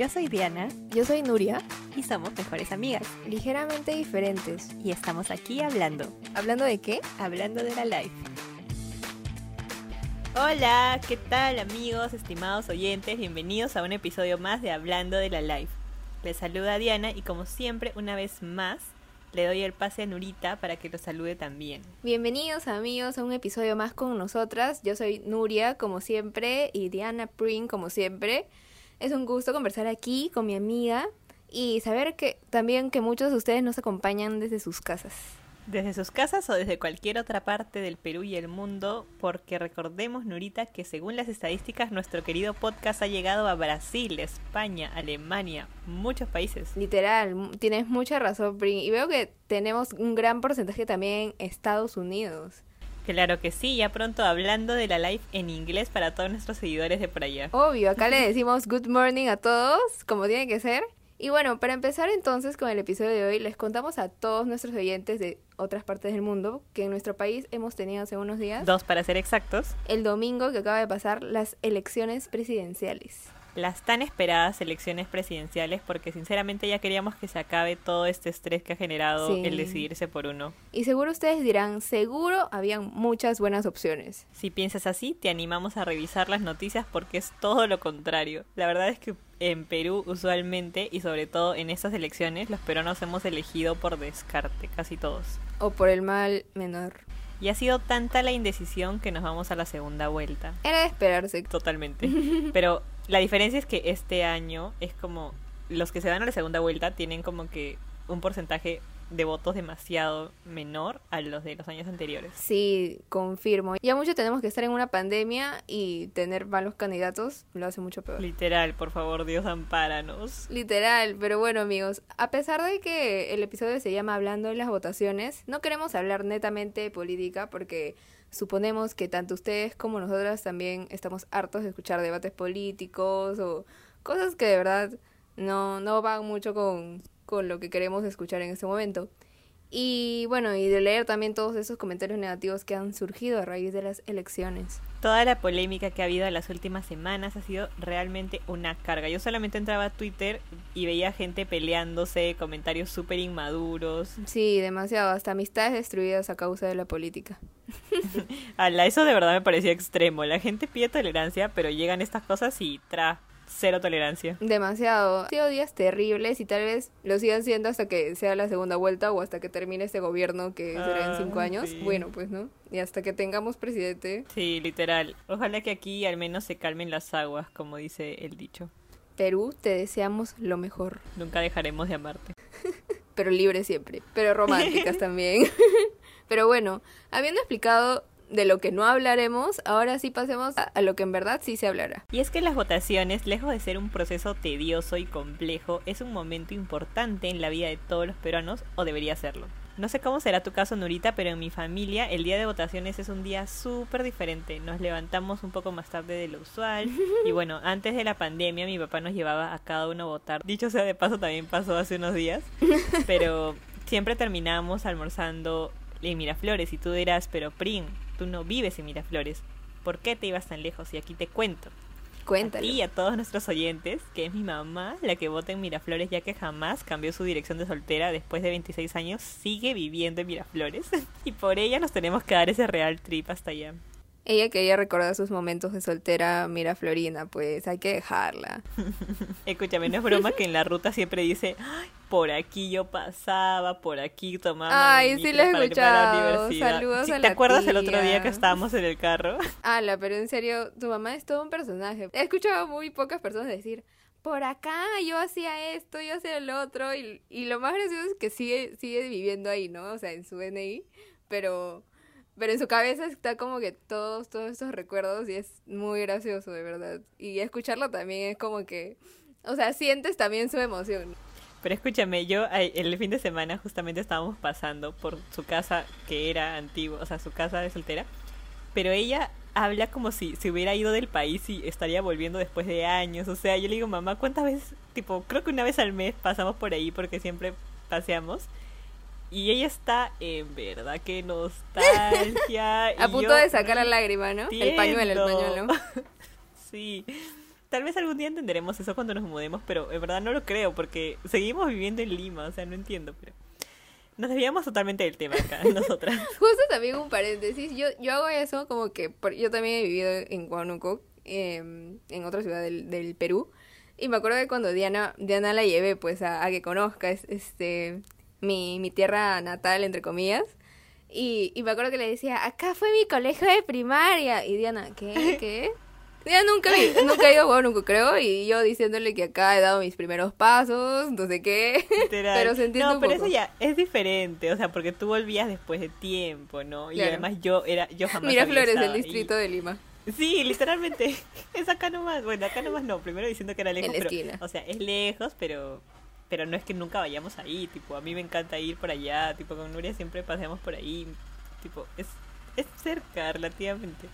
Yo soy Diana Yo soy Nuria, y somos mejores amigas. ligeramente diferentes. Y estamos aquí hablando, ¿Hablando de qué? hablando de la life. Hola, ¿qué tal amigos, estimados oyentes? Bienvenidos a un episodio más de Hablando de la Life. Les saluda Diana y como siempre, una vez más, le doy el pase a Nurita para que lo salude también. Bienvenidos amigos a un episodio más con nosotras. Yo soy Nuria, como siempre, y Diana Pring, como siempre. Es un gusto conversar aquí con mi amiga y saber que también que muchos de ustedes nos acompañan desde sus casas. Desde sus casas o desde cualquier otra parte del Perú y el mundo, porque recordemos, Nurita, que según las estadísticas, nuestro querido podcast ha llegado a Brasil, España, Alemania, muchos países. Literal, tienes mucha razón, Pring. Y veo que tenemos un gran porcentaje también en Estados Unidos. Claro que sí, ya pronto hablando de la live en inglés para todos nuestros seguidores de por allá. Obvio, acá le decimos good morning a todos, como tiene que ser. Y bueno, para empezar entonces con el episodio de hoy, les contamos a todos nuestros oyentes de otras partes del mundo que en nuestro país hemos tenido hace unos días, Dos para ser exactos, el domingo que acaba de pasar, las elecciones presidenciales. Las tan esperadas elecciones presidenciales, porque sinceramente ya queríamos que se acabe todo este estrés que ha generado Sí. el decidirse por uno. Y seguro ustedes dirán, seguro habían muchas buenas opciones. Si piensas así, te animamos a revisar las noticias porque es todo lo contrario. La verdad es que en Perú usualmente y sobre todo en estas elecciones los peruanos hemos elegido por descarte, casi todos. O por el mal menor. Y ha sido tanta la indecisión que nos vamos a la segunda vuelta. Era de esperarse. Totalmente. Pero la diferencia es que este año es como los que se van a la segunda vuelta tienen como que un porcentaje de votos demasiado menor a los de los años anteriores. Sí, confirmo. Ya mucho tenemos que estar en una pandemia y tener malos candidatos lo hace mucho peor. Literal, por favor, Dios ampáranos. Literal, pero bueno amigos, a pesar de que el episodio se llama Hablando de las votaciones, no queremos hablar netamente de política porque suponemos que tanto ustedes como nosotras también estamos hartos de escuchar debates políticos o cosas que de verdad no, no van mucho con, con lo que queremos escuchar en este momento. Y bueno, y de leer también todos esos comentarios negativos que han surgido a raíz de las elecciones. Toda la polémica que ha habido en las últimas semanas ha sido realmente una carga. Yo solamente entraba a Twitter y veía gente peleándose, comentarios súper inmaduros. Sí, demasiado, hasta amistades destruidas a causa de la política. Ala, eso de verdad me parecía extremo. La gente pide tolerancia, pero llegan estas cosas y tra, cero tolerancia. Demasiado. Han sido días terribles y tal vez lo sigan siendo hasta que sea la segunda vuelta o hasta que termine este gobierno que será en Ah, cinco años. sí. Bueno, pues no. Y hasta que tengamos presidente. Sí, literal. Ojalá que aquí al menos se calmen las aguas, como dice el dicho. Perú, te deseamos lo mejor. Nunca dejaremos de amarte. Pero libre siempre. Pero románticas también. Pero bueno, habiendo explicado de lo que no hablaremos, ahora sí pasemos a, a lo que en verdad sí se hablará. Y es que las votaciones, lejos de ser un proceso tedioso y complejo, es un momento importante en la vida de todos los peruanos, o debería serlo. No sé cómo será tu caso, Nurita, pero en mi familia el día de votaciones es un día súper diferente. Nos levantamos un poco más tarde de lo usual. Y bueno, antes de la pandemia mi papá nos llevaba a cada uno a votar. Dicho sea de paso, también pasó hace unos días. Pero siempre terminábamos almorzando en Miraflores. Y tú dirás, pero Prim, tú no vives en Miraflores. ¿Por qué te ibas tan lejos? Y aquí te cuento. Cuéntalo. Y a todos nuestros oyentes, que es mi mamá la que vota en Miraflores, ya que jamás cambió su dirección de soltera después de 26 años, sigue viviendo en Miraflores. y por ella nos tenemos que dar ese real trip hasta allá. Ella quería recordar sus momentos de soltera Miraflorina, pues hay que dejarla. Escúchame, no es broma que en la ruta siempre dice, "Ay, por aquí yo pasaba, por aquí tomaba. Ay, sí lo he para la escuchado. universidad". Saludos Sí, a ¿Te la acuerdas el otro día tía. que estábamos en el carro? Ala, pero en serio, tu mamá es todo un personaje. He escuchado muy pocas personas decir, por acá yo hacía esto, yo hacía el otro, y, y lo más gracioso es que sigue, sigue viviendo ahí, ¿no? O sea, en su DNI, pero, pero en su cabeza está como que todos, todos estos recuerdos y es muy gracioso, de verdad. Y escucharlo también es como que, o sea, sientes también su emoción. Pero escúchame, yo el fin de semana justamente estábamos pasando por su casa que era antigua, o sea, su casa de soltera, pero ella habla como si se hubiera ido del país y estaría volviendo después de años, o sea, yo le digo, mamá, ¿cuántas veces, tipo, creo que una vez al mes pasamos por ahí porque siempre paseamos? Y ella está en verdad que nostalgia. A y punto de sacar la lágrima, ¿no? El pañuelo, el entiendo. pañuelo. Sí. tal vez algún día entenderemos eso cuando nos mudemos, pero en verdad no lo creo porque seguimos viviendo en Lima, o sea, no entiendo, pero nos desviamos totalmente del tema acá, nosotras. Justo también un paréntesis, yo, yo hago eso como que por- yo también he vivido en Huánuco, em, en otra ciudad del, del Perú, y me acuerdo que cuando Diana, Diana la llevé pues a, a que conozca es- este, mi, mi tierra natal, entre comillas, y, y me acuerdo que le decía, acá fue mi colegio de primaria, y Diana, ¿qué? ¿Qué? Diana nunca, nunca ha ido a Huánuco, creo, y yo diciéndole que acá he dado mis primeros pasos, no sé qué. Literal. Pero se entiende no, un pero poco. eso ya es diferente, o sea, porque tú volvías después de tiempo, ¿no? Y Claro. además yo era, yo jamás había Miraflores, el estado ahí. distrito de Lima. Sí, literalmente. Es acá nomás. Bueno, acá nomás no. Primero diciendo que era lejos. En la pero. O sea, es lejos, pero pero no es que nunca vayamos ahí. Tipo, a mí me encanta ir por allá. Tipo, con Nuria siempre paseamos por ahí. Tipo, es, es cerca relativamente.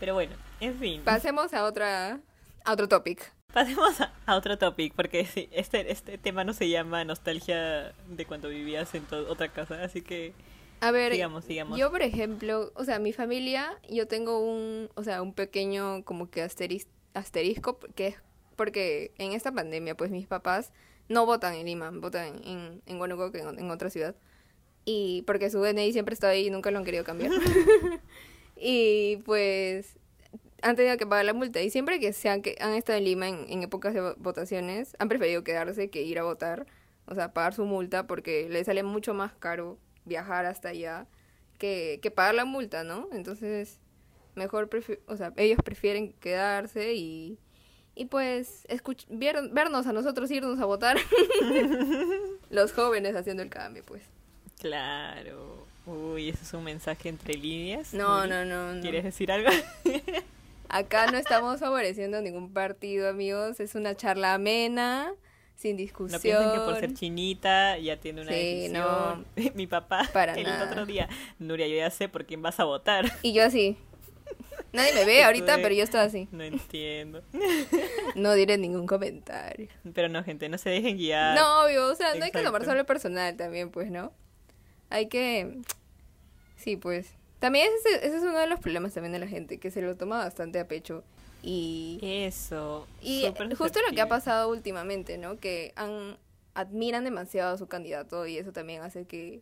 Pero bueno, en fin. Pasemos a otra a otro topic. Pasemos a, a otro topic, porque sí, este, este tema no se llama nostalgia de cuando vivías en otra casa, así que A ver, sigamos, sigamos. yo por ejemplo, o sea, mi familia, yo tengo un, o sea, un pequeño como que asteris- asterisco que es porque en esta pandemia pues mis papás no votan en Lima, votan en en Huánuco que en, en otra ciudad. Y porque su DNI siempre está ahí y nunca lo han querido cambiar. y pues han tenido que pagar la multa y siempre que se han, que han estado en Lima en, en épocas de vo- votaciones han preferido quedarse que ir a votar, o sea, pagar su multa porque les sale mucho más caro viajar hasta allá que, que pagar la multa, ¿no? Entonces, mejor, o sea, ellos prefieren quedarse y, y pues escuch- ver- vernos a nosotros irnos a votar. Los jóvenes haciendo el cambio, pues. Claro. Uy, eso es un mensaje entre líneas. No, no, no, no. ¿Quieres decir algo? Acá no estamos favoreciendo ningún partido, amigos. Es una charla amena, sin No discusión. piensen que por ser chinita ya tiene una Sí, decisión. Mi papá, Para el nada. otro día, Nuria, yo ya sé por quién vas a votar. Y yo así. Nadie me ve ahorita, pero yo estoy así. No entiendo. No diré ningún comentario. Pero no, gente, no se dejen guiar. No, obvio, o sea, no hay que tomar solo personal también, pues, ¿no? Hay que... Sí, pues. También ese, ese es uno de los problemas también de la gente, que se lo toma bastante a pecho. Y... Eso. Y justo lo que ha pasado últimamente, ¿no? Que han, admiran demasiado a su candidato y eso también hace que,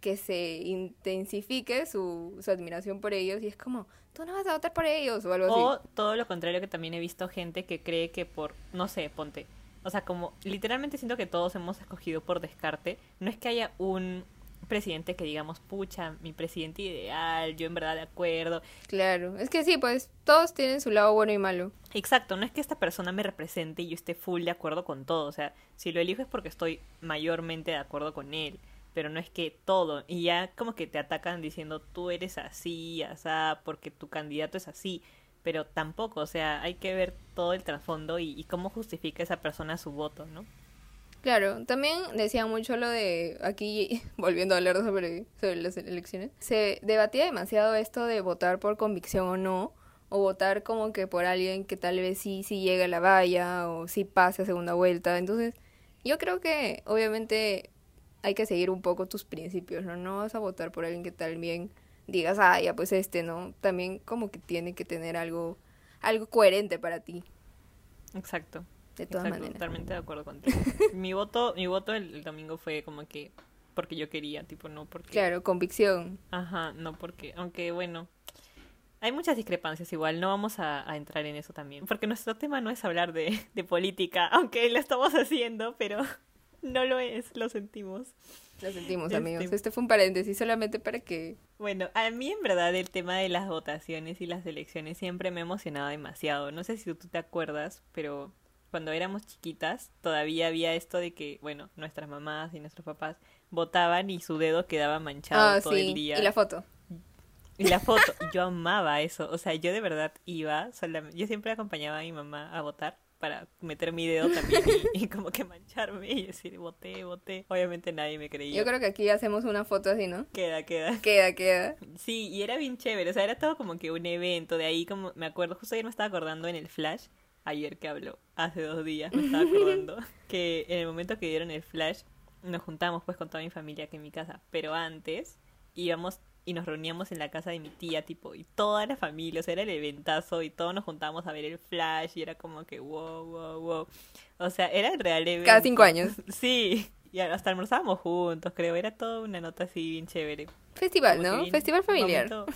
que se intensifique su, su admiración por ellos y es como, tú no vas a votar por ellos o algo así. O todo lo contrario, que también he visto gente que cree que por, no sé, ponte. O sea, como literalmente siento que todos hemos escogido por descarte. No es que haya un presidente que digamos, pucha, mi presidente ideal, yo en verdad de acuerdo. Claro, es que sí, pues todos tienen su lado bueno y malo. Exacto, no es que esta persona me represente y yo esté full de acuerdo con todo. O sea, si lo elijo es porque estoy mayormente de acuerdo con él. Pero no es que todo. Y ya como que te atacan diciendo tú eres así, asá, porque tu candidato es así. Pero tampoco, o sea, hay que ver todo el trasfondo y, cómo justifica esa persona su voto, ¿no? Claro, también decían mucho lo de, aquí volviendo a hablar sobre, sobre las elecciones, se debatía demasiado esto de votar por convicción o no, o votar como que por alguien que tal vez sí, sí llegue a la valla o sí pase a segunda vuelta. Entonces, yo creo que obviamente hay que seguir un poco tus principios, ¿no? No vas a votar por alguien que tal bien digas, ah, ya pues este, ¿no? También como que tiene que tener algo, algo coherente para ti, Exacto. de todas Exacto, maneras. totalmente de acuerdo contigo. mi voto, mi voto el, el domingo fue como que porque yo quería, tipo, no porque Claro, convicción. Ajá, no porque, aunque bueno, hay muchas discrepancias igual, no vamos a, a entrar en eso también, porque nuestro tema no es hablar de, de política, aunque lo estamos haciendo, pero no lo es, lo sentimos. Lo sentimos, Este- amigos. Este fue un paréntesis solamente para que... Bueno, a mí en verdad el tema de las votaciones y las elecciones siempre me ha emocionado demasiado. No sé si tú te acuerdas, pero cuando éramos chiquitas todavía había esto de que, bueno, nuestras mamás y nuestros papás votaban y su dedo quedaba manchado Ah, todo sí. el día. Y la foto. Y la foto, yo amaba eso. O sea, yo de verdad iba, solamente, yo siempre acompañaba a mi mamá a votar para meter mi dedo también y, y como que mancharme y decir voté, voté. Obviamente nadie me creía. Yo creo que aquí hacemos una foto así, ¿no? Queda, queda. Queda, queda. Sí, y era bien chévere. O sea, era todo como que un evento. De ahí, como me acuerdo, justo ayer me estaba acordando en el flash. Ayer que habló, hace dos días me estaba acordando que en el momento que dieron el flash nos juntamos pues con toda mi familia aquí en mi casa. Pero antes íbamos y nos reuníamos en la casa de mi tía, tipo, y toda la familia, o sea, era el eventazo y todos nos juntábamos a ver el flash y era como que wow, wow, wow. O sea, era el real evento. Cada cinco años. Sí, y hasta almorzábamos juntos, creo, era toda una nota así bien chévere. Festival, Como ¿no? Festival familiar. Momento,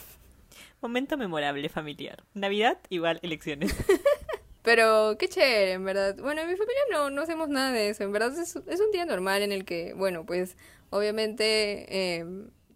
momento memorable familiar. Navidad igual elecciones. Pero qué chévere, en verdad. Bueno, en mi familia no, no hacemos nada de eso. En verdad es, es un día normal en el que, bueno, pues obviamente eh,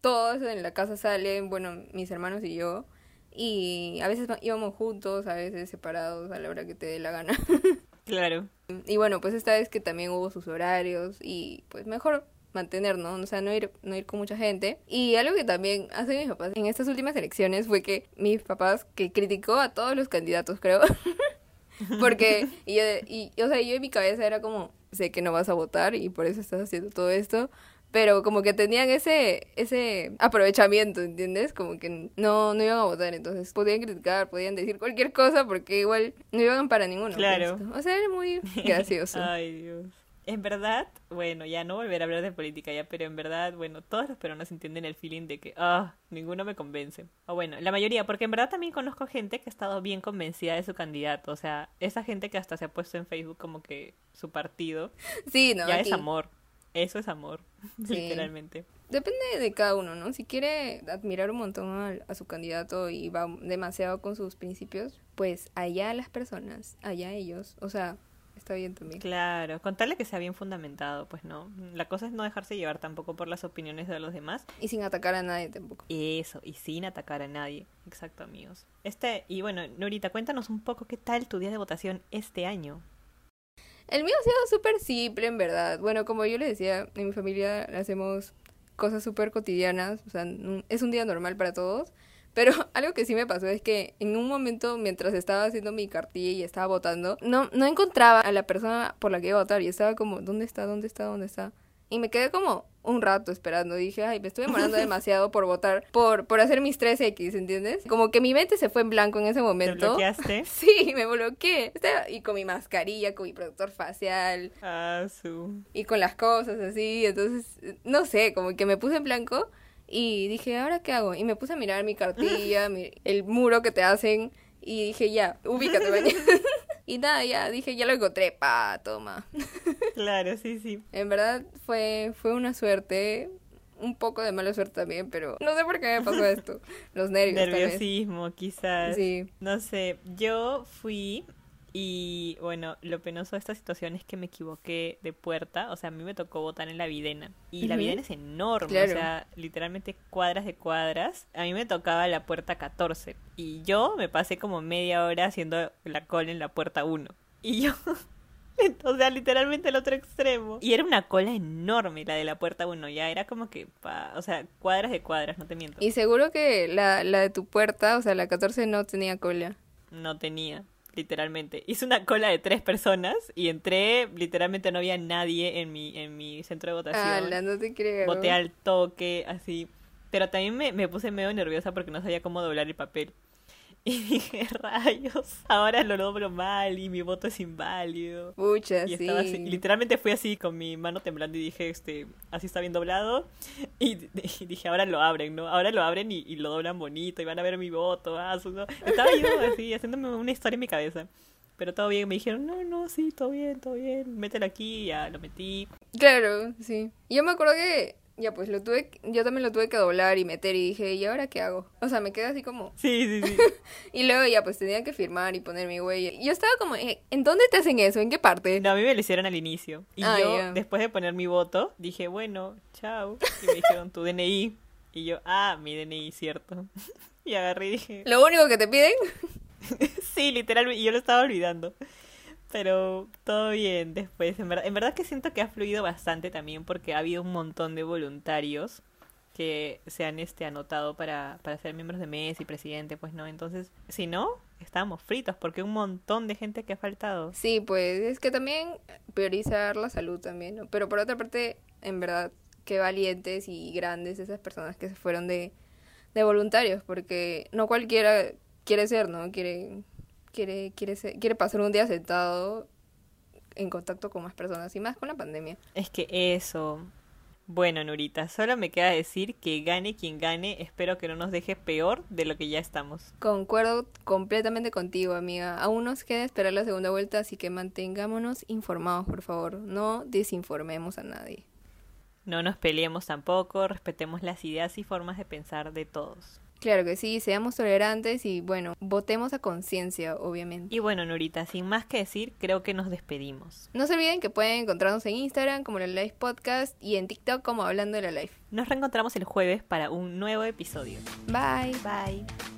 todos en la casa salen, bueno, mis hermanos y yo. Y a veces íbamos juntos, a veces separados, a la hora que te dé la gana. claro. Y bueno, pues esta vez que también hubo sus horarios y pues mejor mantener, ¿no? O sea, no ir, no ir con mucha gente. Y algo que también hacen mis papás en estas últimas elecciones fue que mis papás, que criticó a todos los candidatos, creo. Porque, y, y, o sea, yo en mi cabeza era como, sé que no vas a votar y por eso estás haciendo todo esto. Pero como que tenían ese, ese aprovechamiento, ¿entiendes? Como que no, no iban a votar, entonces podían criticar, podían decir cualquier cosa porque igual no iban para ninguno. Claro. pues. O sea, era muy gracioso. Ay, Dios. En verdad, bueno, ya no volver a hablar de política ya, pero en verdad, bueno, todos los peruanos entienden el feeling de que, ah, ninguno me convence. O bueno, la mayoría, porque en verdad también conozco gente que ha estado bien convencida de su candidato. O sea, esa gente que hasta se ha puesto en Facebook como que su partido, Sí, no, ya aquí es amor. Eso es amor, Sí. literalmente. Depende de cada uno, ¿no? Si quiere admirar un montón a, a su candidato y va demasiado con sus principios, pues allá las personas, allá ellos. O sea, está bien también. Claro, contarle que sea bien fundamentado, pues no. La cosa es no dejarse llevar tampoco por las opiniones de los demás Y sin atacar a nadie tampoco. Eso, y sin atacar a nadie. Exacto, amigos. Este, y bueno, Norita, cuéntanos un poco qué tal tu día de votación este año. El mío ha sido súper simple, en verdad. Bueno, como yo les decía, en mi familia hacemos cosas súper cotidianas. O sea, es un día normal para todos. Pero algo que sí me pasó es que en un momento, mientras estaba haciendo mi cartilla y estaba votando, no, no encontraba a la persona por la que iba a votar. Y estaba como, ¿dónde está? ¿Dónde está? ¿Dónde está? Y me quedé como un rato esperando. Dije, ay, me estoy demorando demasiado por votar, por, por hacer mis 3X, ¿entiendes? Como que mi mente se fue en blanco en ese ¿Te momento. bloqueaste? Sí, me bloqueé. Y con mi mascarilla, con mi protector facial Ah, su. y con las cosas así. Entonces, no sé, como que me puse en blanco y dije, ¿ahora qué hago? Y me puse a mirar mi cartilla, mi- el muro que te hacen y dije, ya, ubícate mañana. y nada, ya, dije, ya lo encontré, pa, toma. Claro, sí, sí. En verdad fue, fue una suerte, un poco de mala suerte también, pero no sé por qué me pasó esto. Los nervios. Nerviosismo, quizás. Sí. No sé, yo fui y bueno, lo penoso de esta situación es que me equivoqué de puerta, o sea, a mí me tocó votar en la Videna y la. Videna es enorme, Claro. o sea, literalmente cuadras de cuadras. A mí me tocaba la puerta 14 y yo me pasé como media hora haciendo la cola en la puerta 1 y yo o sea, literalmente el otro extremo. Y era una cola enorme la de la puerta 1, ya era como que, pa- o sea, cuadras de cuadras, no te miento. Y seguro que la, la de tu puerta, o sea, la 14 no tenía cola. No tenía, literalmente. Hice una cola de tres personas y entré, literalmente no había nadie en mi, en mi centro de votación. Ala, no te creo. Voté al toque, así. Pero también me, me puse medio nerviosa porque no sabía cómo doblar el papel. Y dije, rayos, ahora lo doblo mal y mi voto es inválido. Pucha, Y sí. así, literalmente fui así con mi mano temblando y dije, este, así está bien doblado. Y, y dije, ahora lo abren, ¿no? Ahora lo abren y, y lo doblan bonito y van a ver mi voto. ah, su- no. Estaba yo así, haciéndome una historia en mi cabeza. Pero todo bien, me dijeron, no, no, sí, todo bien, todo bien, mételo aquí, ya lo metí. Claro, sí. Yo me acuerdo que, ya pues lo tuve, yo también lo tuve que doblar y meter y dije, ¿y ahora qué hago? O sea, me quedé así como... Sí, sí, sí. Y luego ya pues tenía que firmar y poner mi huella. Y yo estaba como, "Eh, ¿en dónde te hacen eso? ¿En qué parte? No, a mí me lo hicieron al inicio. Y Ah, yo, después de poner mi voto, dije, bueno, chao. Y me dijeron, tu DNI. Y yo, ah, mi DNI, cierto. Y agarré y dije, Lo único que te piden... Sí, literalmente, y yo lo estaba olvidando. Pero todo bien después. En verdad, en verdad que siento que ha fluido bastante también porque ha habido un montón de voluntarios que se han este anotado para, para ser miembros de MES y presidente, pues no. Entonces, si no, estábamos fritos porque un montón de gente que ha faltado. Sí, pues es que también priorizar la salud también. Pero por otra parte, en verdad, qué valientes y grandes esas personas que se fueron de, de voluntarios, porque no cualquiera quiere ser, ¿no? Quiere, quiere, quiere, ser- quiere pasar un día sentado en contacto con más personas y más con la pandemia. Es que eso. Bueno, Nurita, solo me queda decir que gane quien gane, espero que no nos deje peor de lo que ya estamos. Concuerdo completamente contigo, amiga. Aún nos queda esperar la segunda vuelta, así que mantengámonos informados, por favor. No desinformemos a nadie. No nos peleemos tampoco, respetemos las ideas y formas de pensar de todos. Claro que sí, seamos tolerantes y bueno, votemos a conciencia, obviamente. Y bueno, Nurita, sin más que decir, creo que nos despedimos. No se olviden que pueden encontrarnos en Instagram como la Live Podcast y en TikTok como Hablando de la Live. Nos reencontramos el jueves para un nuevo episodio. Bye. Bye.